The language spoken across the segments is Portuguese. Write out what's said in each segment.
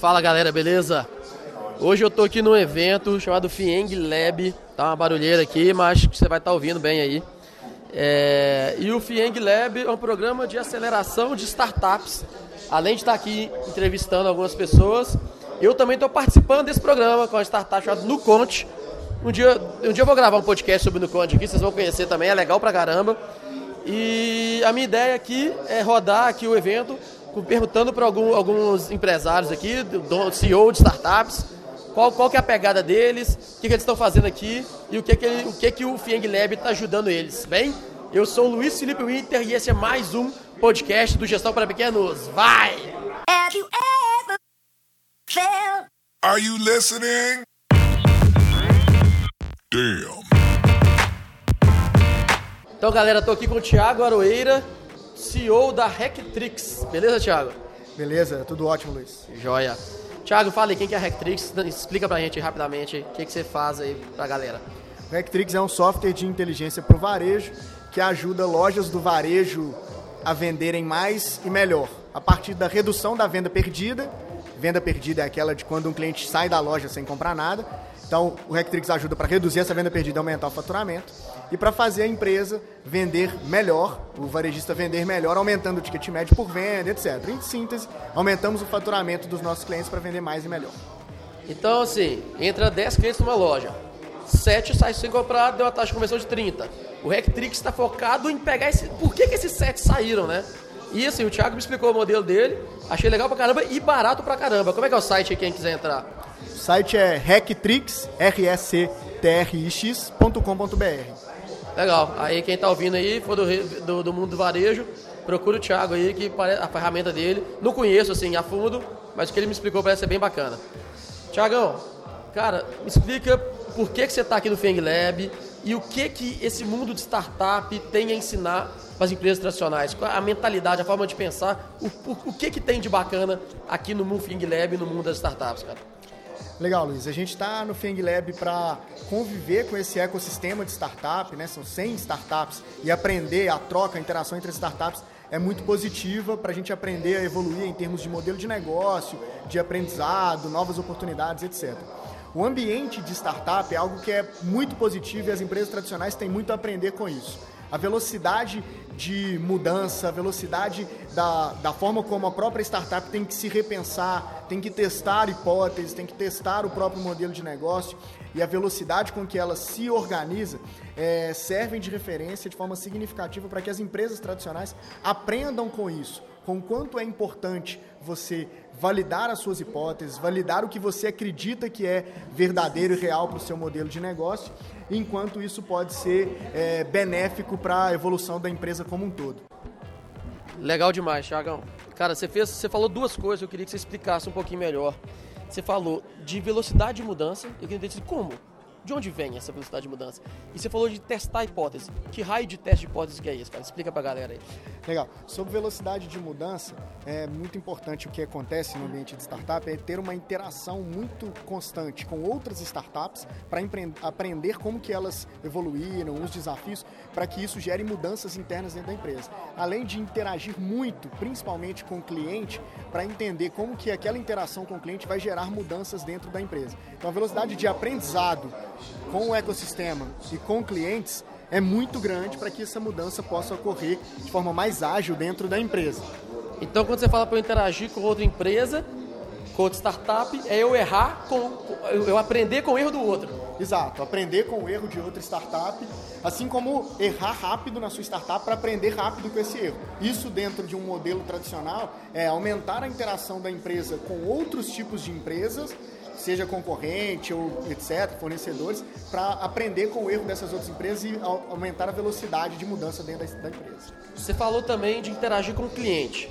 Fala galera, beleza? Hoje eu tô aqui num evento chamado Fieng Lab, tá uma barulheira aqui, mas você vai estar tá ouvindo bem aí. É... E o Fieng Lab é um programa de aceleração de startups. Além de estar aqui entrevistando algumas pessoas, eu também estou participando desse programa com a startup chamada Nuconte. Um dia, um dia eu vou gravar um podcast sobre Nuconte aqui, vocês vão conhecer também, é legal pra caramba. E a minha ideia aqui é rodar aqui o evento perguntando para algum, alguns empresários aqui, do CEO de startups, qual, qual que é a pegada deles, o que, que eles estão fazendo aqui e o que, que, ele, o, que, que o Fieng Lab está ajudando eles. Bem, eu sou o Luiz Felipe Winter e esse é mais um podcast do Gestão para Pequenos. Vai! Have you ever felt... Are you listening? Damn. Então, galera, tô aqui com o Thiago Aroeira, CEO da Hacktrix. Beleza, Thiago? Beleza, tudo ótimo, Luiz. Joia. Thiago, fala aí, quem que é a Hacktrix? Explica pra gente rapidamente o que, que você faz aí pra galera. O Hacktrix é um software de inteligência pro varejo que ajuda lojas do varejo a venderem mais e melhor, a partir da redução da venda perdida. Venda perdida é aquela de quando um cliente sai da loja sem comprar nada. Então, o Hacktrix ajuda para reduzir essa venda perdida e aumentar o faturamento e para fazer a empresa vender melhor, o varejista vender melhor, aumentando o ticket médio por venda, etc. Em síntese, aumentamos o faturamento dos nossos clientes para vender mais e melhor. Então, assim, entra 10 clientes numa loja, 7 saem sem comprar, deu uma taxa de conversão de 30. O Rectrix está focado em pegar esse. Por que, que esses 7 saíram, né? E assim, o Thiago me explicou o modelo dele, achei legal pra caramba e barato pra caramba. Como é que é o site aí, quem quiser entrar? O site é Hacktrix, r Legal. Aí quem está ouvindo aí, for do, do, do, mundo do varejo, procura o Thiago aí, que a ferramenta dele. Não conheço assim a fundo, mas o que ele me explicou parece ser bem bacana. Tiagão, cara, me explica por que, que você está aqui no Feng Lab e o que, que esse mundo de startup tem a ensinar para as empresas tradicionais. Qual a mentalidade, a forma de pensar, o, o, o que, que tem de bacana aqui no Mundo Feng Lab e no mundo das startups, cara? Legal, Luiz. A gente está no Feng Lab para conviver com esse ecossistema de startup, né? São 100 startups e aprender a troca, a interação entre as startups é muito positiva para a gente aprender a evoluir em termos de modelo de negócio, de aprendizado, novas oportunidades, etc. O ambiente de startup é algo que é muito positivo e as empresas tradicionais têm muito a aprender com isso a velocidade de mudança, a velocidade da, da forma como a própria startup tem que se repensar, tem que testar hipóteses, tem que testar o próprio modelo de negócio e a velocidade com que ela se organiza é, servem de referência de forma significativa para que as empresas tradicionais aprendam com isso, com quanto é importante você validar as suas hipóteses, validar o que você acredita que é verdadeiro e real para o seu modelo de negócio enquanto isso pode ser é, benéfico para a evolução da empresa como um todo. Legal demais, Thiagão. Cara, você, fez, você falou duas coisas que eu queria que você explicasse um pouquinho melhor. Você falou de velocidade de mudança, eu queria entender como de onde vem essa velocidade de mudança? E você falou de testar a hipótese. Que raio de teste de hipótese que é isso, cara? Explica pra galera aí. Legal. Sobre velocidade de mudança, é muito importante o que acontece no ambiente de startup é ter uma interação muito constante com outras startups para aprender como que elas evoluíram, os desafios, para que isso gere mudanças internas dentro da empresa. Além de interagir muito, principalmente com o cliente, para entender como que aquela interação com o cliente vai gerar mudanças dentro da empresa. Então a velocidade de aprendizado com o ecossistema e com clientes é muito grande para que essa mudança possa ocorrer de forma mais ágil dentro da empresa. Então, quando você fala para eu interagir com outra empresa, com outra startup, é eu errar com. eu aprender com o erro do outro. Exato, aprender com o erro de outra startup, assim como errar rápido na sua startup para aprender rápido com esse erro. Isso dentro de um modelo tradicional é aumentar a interação da empresa com outros tipos de empresas seja concorrente ou etc., fornecedores, para aprender com o erro dessas outras empresas e aumentar a velocidade de mudança dentro da, empresa. Você falou também de interagir com o cliente.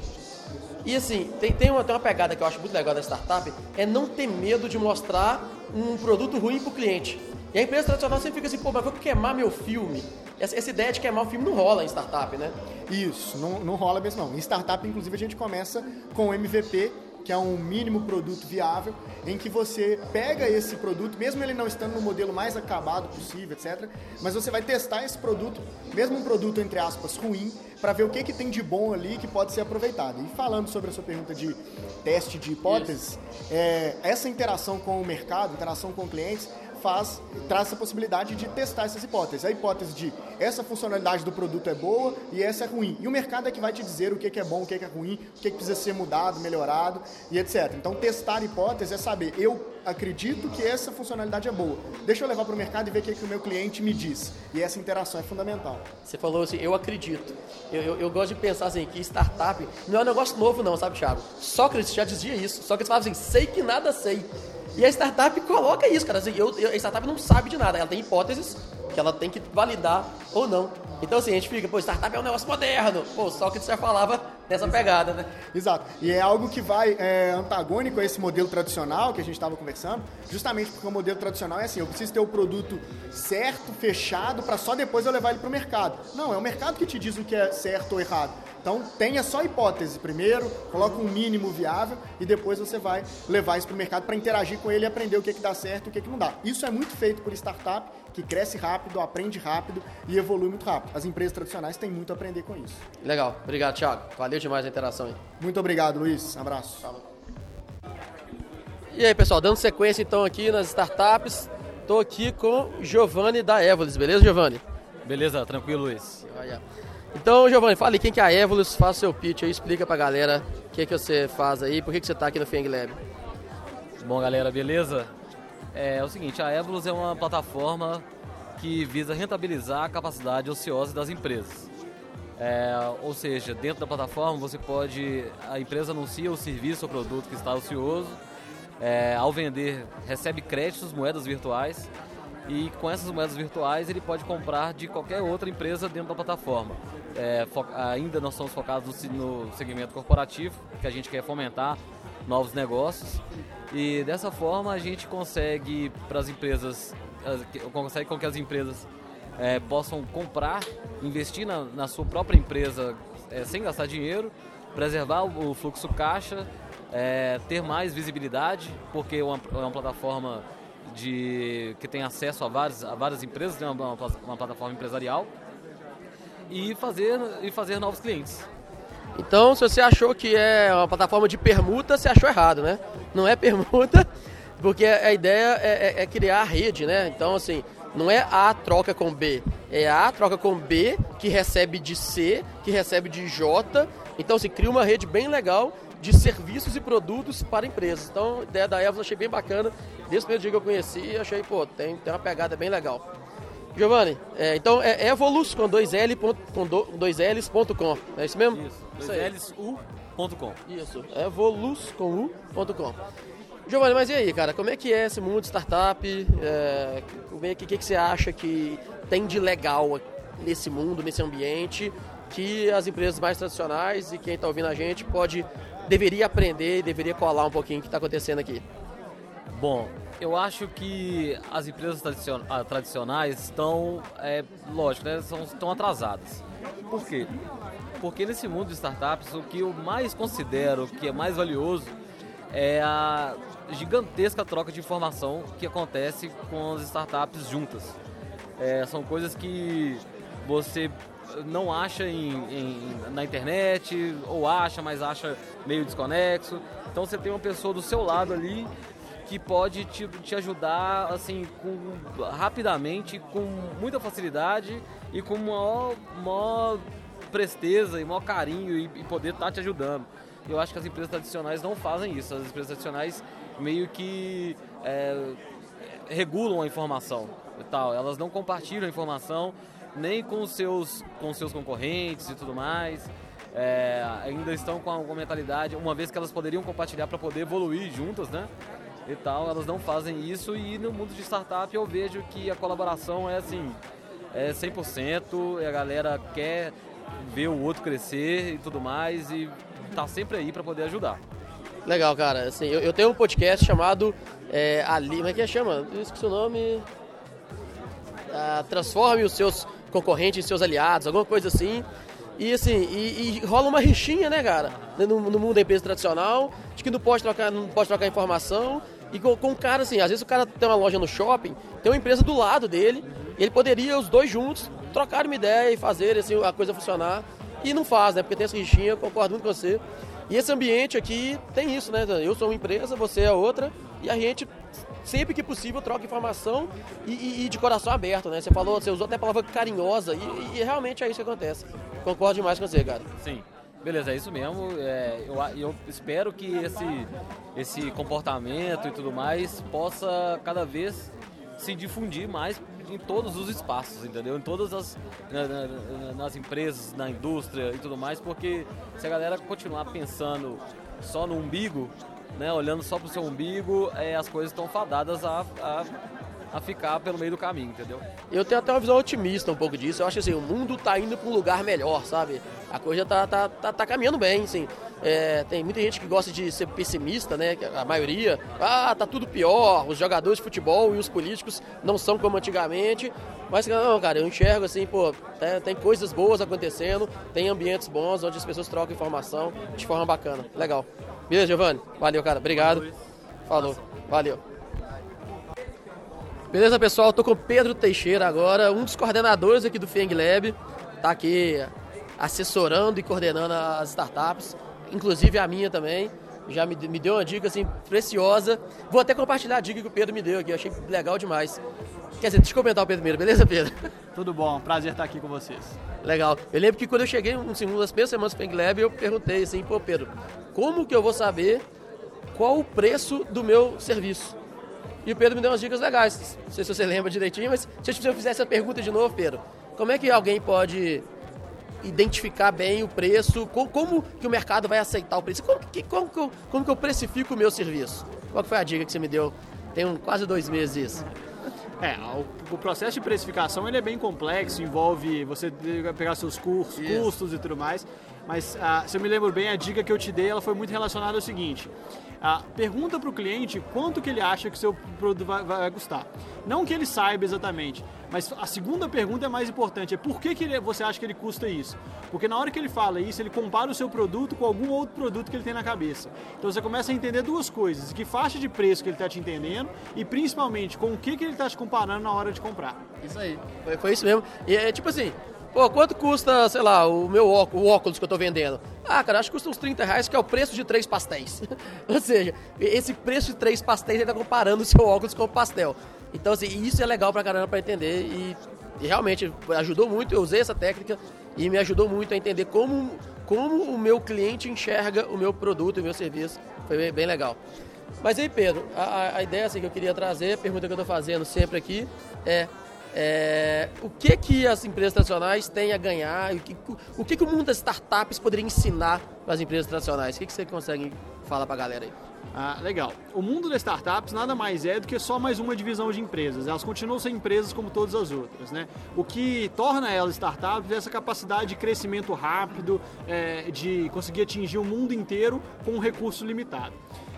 E assim, tem, tem, uma, tem uma pegada que eu acho muito legal da startup, é não ter medo de mostrar um produto ruim para o cliente. E a empresa tradicional sempre fica assim, pô, mas vou queimar meu filme. Essa, essa, ideia de queimar o filme não rola em startup, né? Isso, não, não rola mesmo não. Em startup, inclusive, a gente começa com o MVP que é um mínimo produto viável, em que você pega esse produto, mesmo ele não estando no modelo mais acabado possível, etc., mas você vai testar esse produto, mesmo um produto entre aspas ruim, para ver o que, que tem de bom ali que pode ser aproveitado. E falando sobre a sua pergunta de teste de hipóteses, é, essa interação com o mercado, interação com clientes, faz, traz essa possibilidade de testar essas hipóteses. A hipótese de essa funcionalidade do produto é boa e essa é ruim. E o mercado é que vai te dizer o que é bom, o que é ruim, o que precisa ser mudado, melhorado e etc. Então, testar hipóteses é saber, eu acredito que essa funcionalidade é boa. Deixa eu levar para o mercado e ver o que, que o meu cliente me diz. E essa interação é fundamental. Você falou assim, eu acredito. Eu, eu, eu gosto de pensar assim, que startup não é um negócio novo não, sabe, Thiago? Sócrates já dizia isso. Sócrates falava assim, sei que nada sei. E a startup coloca isso, cara. Assim, eu, eu, a startup não sabe de nada, ela tem hipóteses que ela tem que validar ou não. Então, assim, a gente fica, pô, startup é um negócio moderno. Pô, só que você já falava nessa pegada, né? Exato. E é algo que vai é, antagônico a esse modelo tradicional que a gente estava conversando, justamente porque o modelo tradicional é assim, eu preciso ter o produto certo, fechado, para só depois eu levar ele para o mercado. Não, é o mercado que te diz o que é certo ou errado. Então tenha só hipótese primeiro, coloca um mínimo viável e depois você vai levar isso para o mercado para interagir com ele e aprender o que, que dá certo e o que, que não dá. Isso é muito feito por startup que cresce rápido, aprende rápido e evolui muito rápido. As empresas tradicionais têm muito a aprender com isso. Legal, obrigado, Thiago. Valeu demais a interação aí. Muito obrigado, Luiz. Abraço. Falou. E aí, pessoal, dando sequência então aqui nas startups, estou aqui com Giovanni da Evolis, beleza, Giovanni? Beleza, tranquilo, Luiz. Então, Giovanni, fale quem que é a Evolus, faça seu pitch aí, explica pra galera o que, que você faz aí, por que, que você está aqui no Feng Lab. Bom, galera, beleza? É, é o seguinte, a Evolus é uma plataforma que visa rentabilizar a capacidade ociosa das empresas. É, ou seja, dentro da plataforma você pode, a empresa anuncia o serviço ou produto que está ocioso, é, ao vender recebe créditos, moedas virtuais e com essas moedas virtuais ele pode comprar de qualquer outra empresa dentro da plataforma. É, ainda nós somos focados no segmento corporativo, que a gente quer fomentar novos negócios e dessa forma a gente consegue para as empresas, consegue com que as empresas é, possam comprar, investir na, na, sua própria empresa é, sem gastar dinheiro, preservar o, fluxo caixa, é, ter mais visibilidade, porque é uma, é uma plataforma de, que tem acesso a várias, a várias empresas, uma, uma, uma plataforma empresarial e fazer, e fazer novos clientes. Então, se você achou que é uma plataforma de permuta, você achou errado, né? Não é permuta, porque a ideia é, é, é criar a rede, né? Então, assim, não é A troca com B, é A troca com B que recebe de C, que recebe de J. Então, se assim, cria uma rede bem legal de serviços e produtos para empresas. Então, a ideia da Evos eu achei bem bacana. Desde o primeiro dia que eu conheci, achei, pô, tem, tem uma pegada bem legal. Giovanni, é, então é Evolus com dois L com dois L's ponto com, é isso mesmo? Isso, dois L's ponto com. Isso, Evolus com U ponto com. Giovanni, mas e aí, cara, como é que é esse mundo de startup? É, como é que, que, que você acha que tem de legal nesse mundo, nesse ambiente, que as empresas mais tradicionais e quem está ouvindo a gente pode deveria aprender, deveria colar um pouquinho o que está acontecendo aqui? Bom, eu acho que as empresas ah, tradicionais estão, é, lógico, né, são, estão atrasadas. Por quê? Porque nesse mundo de startups, o que eu mais considero que é mais valioso é a gigantesca troca de informação que acontece com as startups juntas. É, são coisas que você não acha em, em, na internet, ou acha, mas acha meio desconexo. Então você tem uma pessoa do seu lado ali que pode te, te ajudar assim com, rapidamente, com muita facilidade e com maior, maior presteza e maior carinho e, e poder estar tá te ajudando. Eu acho que as empresas tradicionais não fazem isso. As empresas tradicionais meio que é, regulam a informação e tal. Elas não compartilham a informação nem com seus, com seus concorrentes e tudo mais. É, ainda estão com a, com a mentalidade, uma vez que elas poderiam compartilhar para poder evoluir juntas, né? e tal, elas não fazem isso e no mundo de startup eu vejo que a colaboração é assim, é 100%, e a galera quer ver o outro crescer e tudo mais e tá sempre aí para poder ajudar. Legal, cara. Assim, eu, eu tenho um podcast chamado é, Ali, como é que chama? Eu esqueci o nome. Ah, transforme os seus concorrentes em seus aliados, alguma coisa assim. E assim, e, e rola uma rixinha, né, cara? No, no, mundo da empresa tradicional. de que não pode trocar, não pode trocar informação. E com, com o cara, assim, às vezes o cara tem uma loja no shopping, tem uma empresa do lado dele, ele poderia, os dois juntos, trocar uma ideia e fazer assim, a coisa funcionar. E não faz, né? Porque tem essa rixinha, concordo muito com você. E esse ambiente aqui tem isso, né? Eu sou uma empresa, você é outra, e a gente, sempre que possível, troca informação e, e, e de coração aberto, né? Você falou, você usou até a palavra carinhosa, e, e realmente é isso que acontece. Concordo demais com você, cara. Sim. Beleza, é isso mesmo. É, eu, eu espero que esse, esse comportamento e tudo mais possa cada vez se difundir mais em todos os espaços, entendeu? Em todas as na, na, nas empresas, na indústria e tudo mais, porque se a galera continuar pensando só no umbigo, né, olhando só pro seu umbigo, é, as coisas estão fadadas a, a a ficar pelo meio do caminho, entendeu? Eu tenho até uma visão otimista um pouco disso. Eu acho assim, o mundo tá indo para um lugar melhor, sabe? A coisa tá, tá, tá, tá caminhando bem, assim. É, tem muita gente que gosta de ser pessimista, né? A maioria, ah, tá tudo pior, os jogadores de futebol e os políticos não são como antigamente. Mas não, cara, eu enxergo assim, pô, tem, tem coisas boas acontecendo, tem ambientes bons onde as pessoas trocam informação de forma bacana. Legal. Beleza, Giovanni? Valeu, cara. Obrigado. Falou. Valeu. Beleza, pessoal? Tô com o Pedro Teixeira agora, um dos coordenadores aqui do Feng Lab. Tá aqui assessorando e coordenando as startups, inclusive a minha também. Já me, me deu uma dica assim preciosa. Vou até compartilhar a dica que o Pedro me deu aqui, achei legal demais. Quer dizer, deixa eu comentar o Pedro primeiro, beleza, Pedro? Tudo bom, prazer estar aqui com vocês. Legal. Eu lembro que quando eu cheguei, assim, uma das primeiras semanas do Feng Lab, eu perguntei assim, pô, Pedro, como que eu vou saber qual o preço do meu serviço? E o Pedro me deu umas dicas legais. Não sei se você lembra direitinho, mas se eu fizesse a pergunta de novo, Pedro, como é que alguém pode identificar bem o preço? Como, como que o mercado vai aceitar o preço? Como que, como, como, como que eu precifico o meu serviço? Qual foi a dica que você me deu? Tem um, quase dois meses isso. É, o, o, processo de precificação ele é bem complexo, envolve você pegar seus cursos, custos e tudo mais. Mas ah, se eu me lembro bem, a dica que eu te dei ela foi muito relacionada ao seguinte: ah, pergunta para o cliente quanto que ele acha que o seu produto vai, vai, custar. Não que ele saiba exatamente, mas a segunda pergunta é mais importante: é por que, que ele, você acha que ele custa isso? Porque na hora que ele fala isso, ele compara o seu produto com algum outro produto que ele tem na cabeça. Então você começa a entender duas coisas: que faixa de preço que ele está te entendendo e principalmente com o que, que ele está te comparando na hora de comprar. Isso aí, foi, foi isso mesmo. E é tipo assim, Pô, quanto custa, sei lá, o meu óculos, o óculos que eu tô vendendo? Ah, cara, acho que custa uns 30 reais, que é o preço de três pastéis. Ou seja, esse preço de três pastéis ele tá comparando o seu óculos com o pastel. Então, assim, isso é legal pra caramba pra entender e, e realmente ajudou muito. Eu usei essa técnica e me ajudou muito a entender como, como o meu cliente enxerga o meu produto e o meu serviço. Foi bem, bem legal. Mas aí, Pedro, a, a ideia assim, que eu queria trazer, a pergunta que eu estou fazendo sempre aqui é é, o que que as empresas tradicionais têm a ganhar? O que, o que, que o mundo das startups poderia ensinar para as empresas tradicionais? O que, que você consegue falar para a galera aí? Ah, legal. O mundo das startups nada mais é do que só mais uma divisão de empresas. Elas continuam sendo empresas como todas as outras. Né? O que torna elas startups é essa capacidade de crescimento rápido, é, de conseguir atingir o mundo inteiro com um recurso limitado.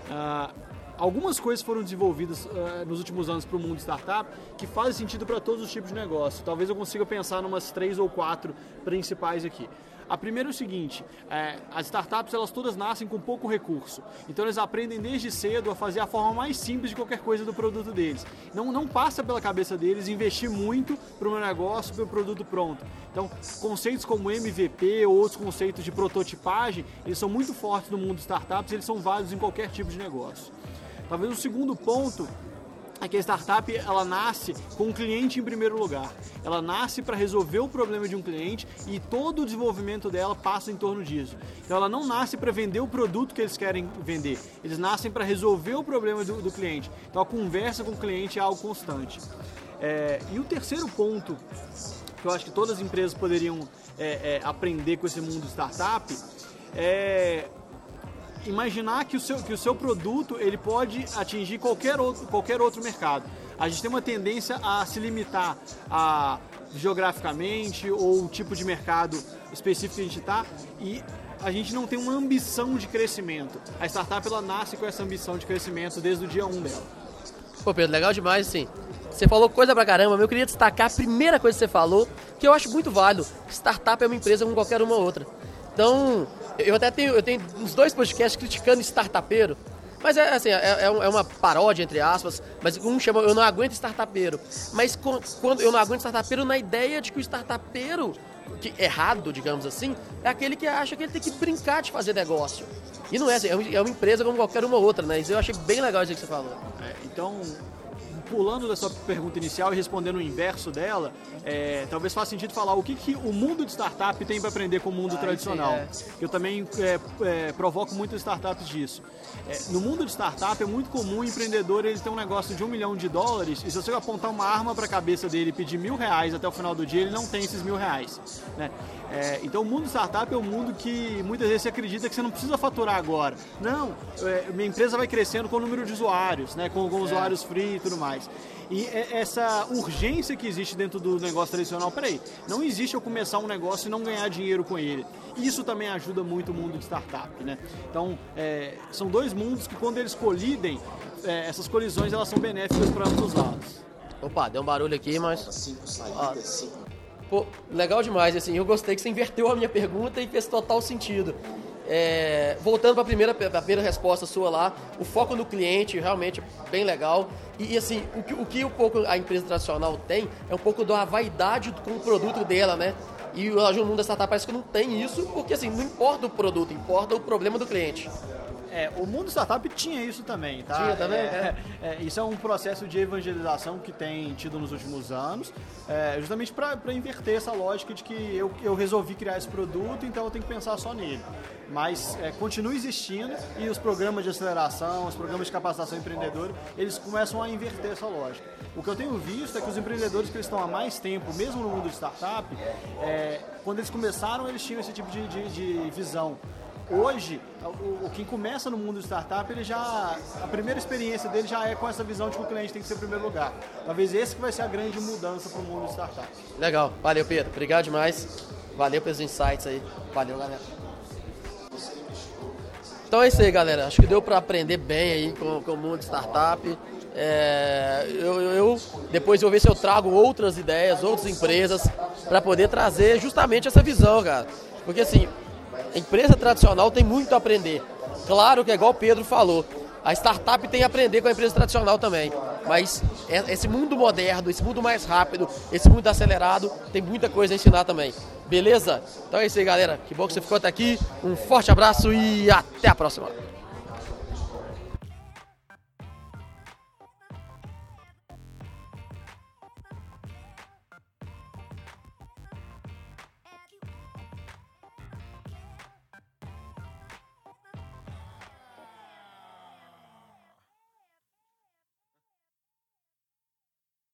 Ah, algumas coisas foram desenvolvidas uh, nos últimos anos para o mundo startup que fazem sentido para todos os tipos de negócio. Talvez eu consiga pensar em umas três ou quatro principais aqui. A primeira é o seguinte: é, as startups elas todas nascem com pouco recurso, então eles aprendem desde cedo a fazer a forma mais simples de qualquer coisa do produto deles. Não, não passa pela cabeça deles investir muito para o meu negócio, para o produto pronto. Então, conceitos como MVP ou outros conceitos de prototipagem, eles são muito fortes no mundo startups, eles são válidos em qualquer tipo de negócio. Talvez o segundo ponto é que a startup ela nasce com o cliente em primeiro lugar. Ela nasce para resolver o problema de um cliente e todo o desenvolvimento dela passa em torno disso. Então ela não nasce para vender o produto que eles querem vender. Eles nascem para resolver o problema do, do, cliente. Então a conversa com o cliente é algo constante. É, e o terceiro ponto que eu acho que todas as empresas poderiam é, é, aprender com esse mundo startup é imaginar que o seu, que o seu produto ele pode atingir qualquer outro, qualquer outro mercado. A gente tem uma tendência a se limitar a geograficamente ou o tipo de mercado específico que a gente está e a gente não tem uma ambição de crescimento. A startup ela nasce com essa ambição de crescimento desde o dia 1 dela. Pô, Pedro, legal demais, sim. Você falou coisa pra caramba, mas eu queria destacar a primeira coisa que você falou, que eu acho muito válido. Startup é uma empresa como qualquer uma outra. Então, eu até tenho, eu tenho uns dois podcasts criticando startupeiro, mas é assim, é, é, é uma paródia, entre aspas, mas um chama Eu Não Aguento Startupeiro. Mas quando eu não aguento startupeiro na ideia de que o startupeiro, que, errado, digamos assim, é aquele que acha que ele tem que brincar de fazer negócio. E não é assim, é uma empresa como qualquer uma outra, né? Isso eu achei bem legal isso que você falou. É, então, pulando da sua pergunta inicial e respondendo o inverso dela, é, talvez faça sentido falar o que, que o mundo de startup tem para aprender com o mundo ah, tradicional. É. Eu também é, é, provoco muitas startups disso. É, no mundo de startup é muito comum o empreendedor ele ter um negócio de um milhão de dólares e se você apontar uma arma para a cabeça dele e pedir mil reais até o final do dia, ele não tem esses mil reais. Né? É, então o mundo startup é um mundo que muitas vezes você acredita que você não precisa faturar agora. Não, é, minha empresa vai crescendo com o número de usuários, né, com, com usuários free e tudo mais. E essa urgência que existe dentro do negócio tradicional, peraí, não existe eu começar um negócio e não ganhar dinheiro com ele. Isso também ajuda muito o mundo de startup, né? Então, é, são dois mundos que quando eles colidem, é, essas colisões elas são benéficas para ambos os lados. Opa, deu um barulho aqui, mas... Ah, pô, legal demais, assim, eu gostei que você inverteu a minha pergunta e fez total sentido. É, voltando para a primeira, primeira resposta sua lá, o foco no cliente realmente bem legal. E, e assim, o que, o que um pouco a empresa tradicional tem é um pouco da vaidade com o produto dela, né? E o mundo da startup parece que não tem isso, porque assim, não importa o produto, importa o problema do cliente. É, o mundo startup tinha isso também, tá? Tinha também? É, é. é isso é um processo de evangelização que tem tido nos últimos anos, é, justamente para inverter essa lógica de que eu, eu resolvi criar esse produto, então eu tenho que pensar só nele. Mas é, continua existindo e os programas de aceleração, os programas de capacitação empreendedora, eles começam a inverter essa lógica. O que eu tenho visto é que os empreendedores que estão há mais tempo, mesmo no mundo de startup, é, quando eles começaram, eles tinham esse tipo de, de, de visão hoje, o, quem começa no mundo de startup, ele já a primeira experiência dele já é com essa visão de que o cliente tem que ser o primeiro lugar. Talvez esse que vai ser a grande mudança para o mundo de startup. Legal, valeu Pedro, obrigado demais. Valeu pelos insights aí. Valeu, galera. Então é isso aí, galera. Acho que deu para aprender bem aí com, com o mundo de startup. É, eu, eu, depois eu vou ver se eu trago outras ideias, outras empresas para poder trazer justamente essa visão, cara. Porque assim, a empresa tradicional tem muito a aprender. Claro que é igual o Pedro falou, a startup tem a aprender com a empresa tradicional também. Mas é, esse mundo moderno, esse mundo mais rápido, esse mundo acelerado, tem muita coisa a ensinar também. Beleza? Então é isso aí, galera. Que bom que você ficou até aqui. Um forte abraço e até a próxima.